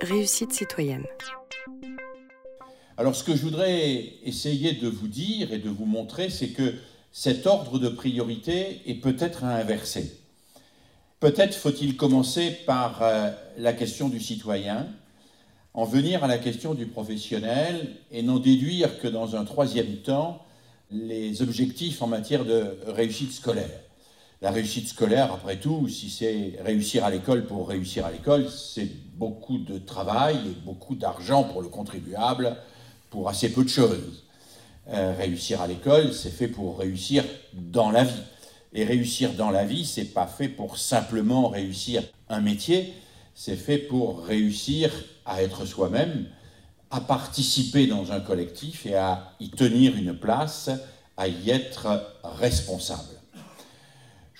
Réussite citoyenne. Alors ce que je voudrais essayer de vous dire et de vous montrer, c'est que cet ordre de priorité est peut-être à inverser. Peut-être faut-il commencer par euh, la question du citoyen, en venir à la question du professionnel et n'en déduire que dans un troisième temps les objectifs en matière de réussite scolaire. La réussite scolaire, après tout, si c'est réussir à l'école pour réussir à l'école, c'est beaucoup de travail et beaucoup d'argent pour le contribuable pour assez peu de choses. Euh, réussir à l'école, c'est fait pour réussir dans la vie. Et réussir dans la vie, c'est pas fait pour simplement réussir un métier, c'est fait pour réussir à être soi-même, à participer dans un collectif et à y tenir une place, à y être responsable.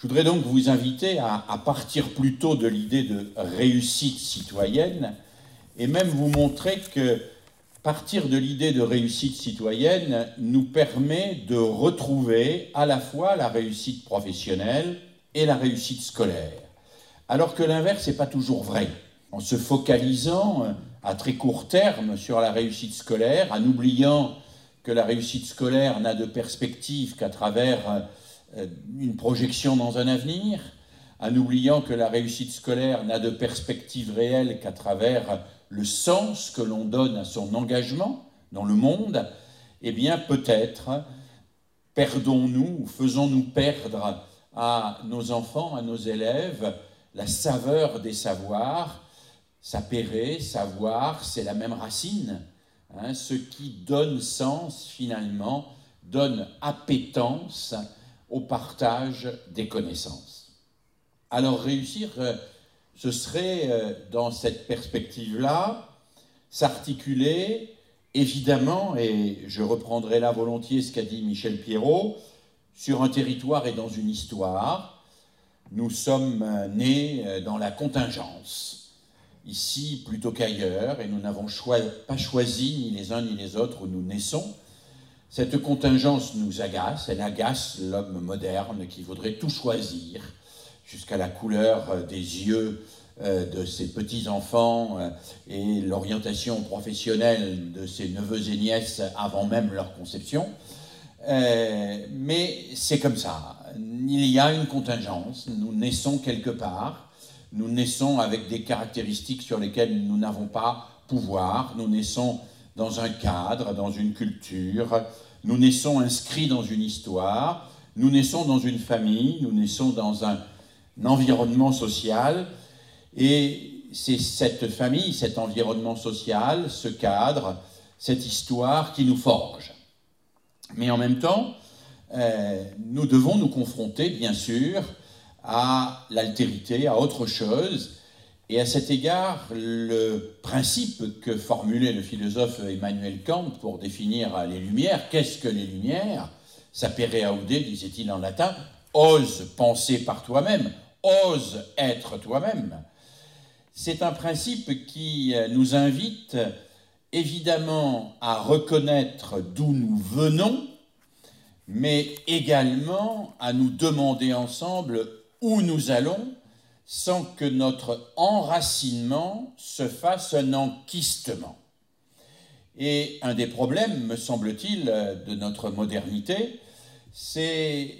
Je voudrais donc vous inviter à, partir plutôt de l'idée de réussite citoyenne et même vous montrer que partir de l'idée de réussite citoyenne nous permet de retrouver à la fois la réussite professionnelle et la réussite scolaire. Alors que l'inverse n'est pas toujours vrai. En se focalisant à très court terme sur la réussite scolaire, en oubliant que la réussite scolaire n'a de perspective qu'à travers euh, une projection dans un avenir, en oubliant que la réussite scolaire n'a de perspective réelle qu'à travers le sens que l'on donne à son engagement dans le monde, eh bien peut-être perdons-nous, faisons-nous perdre à nos enfants, à nos élèves, la saveur des savoirs, Sapérer, savoir, c'est la même racine. Hein, ce qui donne sens, finalement, donne appétence au partage des connaissances. Alors réussir, euh, ce serait, euh, dans cette perspective-là, s'articuler, évidemment, et je reprendrai là volontiers ce qu'a dit Michel Pierrot, sur un territoire et dans une histoire. Nous sommes euh, nés dans la contingence ici plutôt qu'ailleurs, et nous n'avons pas choisi ni les uns ni les autres où nous naissons. Cette contingence nous agace, elle agace l'homme moderne qui voudrait tout choisir, jusqu'à la couleur des yeux euh, de ses petits-enfants euh, et l'orientation professionnelle de ses neveux et nièces avant même leur conception. Euh, mais c'est comme ça. Il y a une contingence, nous naissons quelque part, nous naissons avec des caractéristiques sur lesquelles nous n'avons pas pouvoir, nous naissons dans un cadre, dans une culture, nous naissons inscrits dans une histoire, nous naissons dans une famille, nous naissons dans un, environnement social, et c'est cette famille, cet environnement social, ce cadre, cette histoire qui nous forge. Mais en même temps, euh, nous devons nous confronter, bien sûr, à l'altérité, à autre chose. Et à cet égard, le principe que formulait le philosophe Emmanuel Kant pour définir les Lumières, qu'est-ce que les Lumières? Sapere aude, disait-il en latin, ose penser par toi-même, ose être toi-même. C'est un principe qui nous invite évidemment à reconnaître d'où nous venons, mais également à nous demander ensemble où nous allons sans que notre enracinement se fasse un enquistement. Et un des problèmes, me semble-t-il, de notre modernité, c'est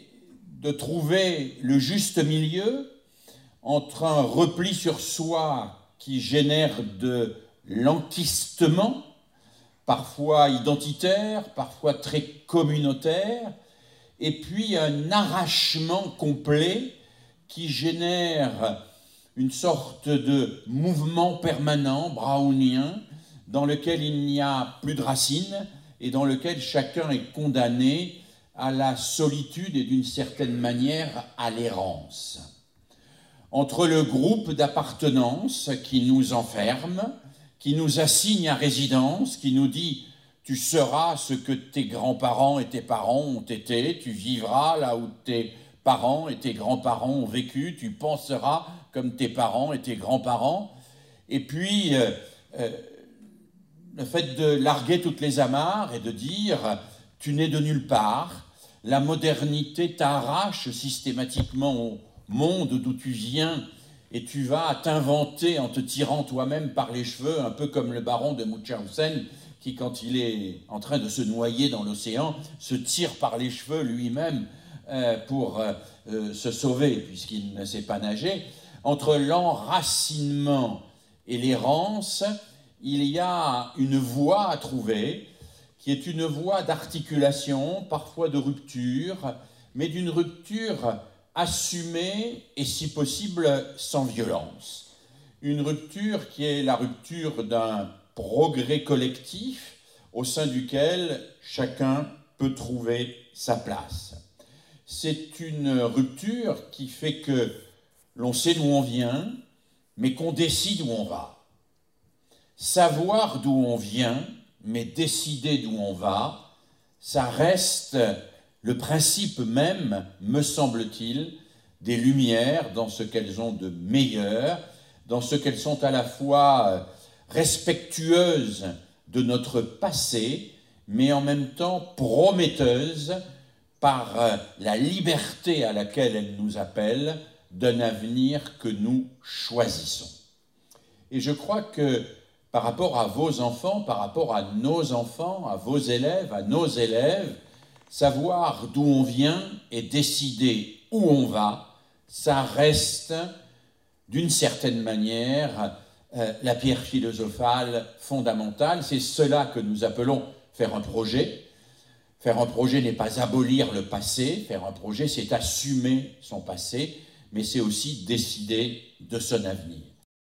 de trouver le juste milieu entre un repli sur soi qui génère de l'enquistement, parfois identitaire, parfois très communautaire, et puis un arrachement complet qui génère une sorte de mouvement permanent brownien dans lequel il n'y a plus de racines et dans lequel chacun est condamné à la solitude et d'une certaine manière à l'errance. Entre le groupe d'appartenance qui nous enferme, qui nous assigne à résidence, qui nous dit tu seras ce que tes grands-parents et tes parents ont été, tu vivras là où tes parents et tes grands-parents ont vécu, tu penseras comme tes parents et tes grands-parents. Et puis, euh, euh, le fait de larguer toutes les amarres et de dire, tu n'es de nulle part, la modernité t'arrache systématiquement au monde d'où tu viens et tu vas t'inventer en te tirant toi-même par les cheveux, un peu comme le baron de Munchausen qui, quand il est en train de se noyer dans l'océan, se tire par les cheveux lui-même pour euh, euh, se sauver, puisqu'il ne sait pas nager. Entre l'enracinement et l'errance, il y a une voie à trouver, qui est une voie d'articulation, parfois de rupture, mais d'une rupture assumée et si possible sans violence. Une rupture qui est la rupture d'un progrès collectif au sein duquel chacun peut trouver sa place. C'est une rupture qui fait que l'on sait d'où on vient, mais qu'on décide où on va. Savoir d'où on vient, mais décider d'où on va, ça reste le principe même, me semble-t-il, des Lumières dans ce qu'elles ont de meilleur, dans ce qu'elles sont à la fois respectueuse de notre passé, mais en même temps prometteuse par euh, la liberté à laquelle elle nous appelle d'un avenir que nous choisissons. Et je crois que par rapport à vos enfants, par rapport à nos enfants, à vos élèves, à nos élèves, savoir d'où on vient et décider où on va, ça reste d'une certaine manière euh, la pierre philosophale fondamentale. C'est cela que nous appelons faire un projet. Faire un projet n'est pas abolir le passé, faire un projet c'est assumer son passé, mais c'est aussi décider de son avenir.